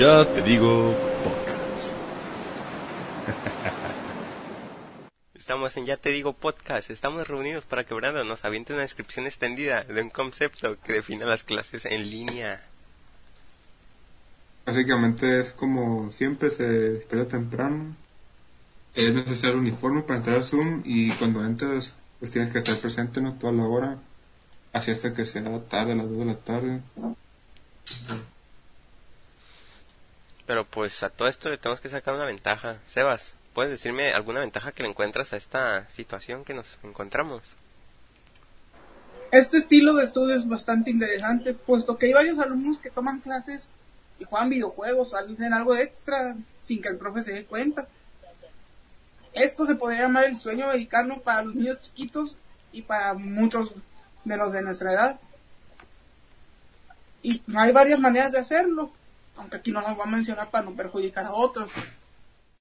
Ya te digo podcast. Estamos en Ya Te Digo Podcast. Estamos reunidos para que Brandon nos aviente una descripción extendida de un concepto que define las clases en línea. Básicamente es como siempre se despierta temprano. Es necesario uniforme para entrar a Zoom y cuando entras pues tienes que estar presente no toda la hora. Así hasta que sea tarde, a las 2 de la tarde. Pero pues a todo esto le tenemos que sacar una ventaja. Sebas, ¿puedes decirme alguna ventaja que le encuentras a esta situación que nos encontramos? Este estilo de estudio es bastante interesante, puesto que hay varios alumnos que toman clases y juegan videojuegos, hacen algo extra sin que el profe se dé cuenta. Esto se podría llamar el sueño americano para los niños chiquitos y para muchos de los de nuestra edad. Y hay varias maneras de hacerlo, aunque aquí no nos va a mencionar para no perjudicar a otros.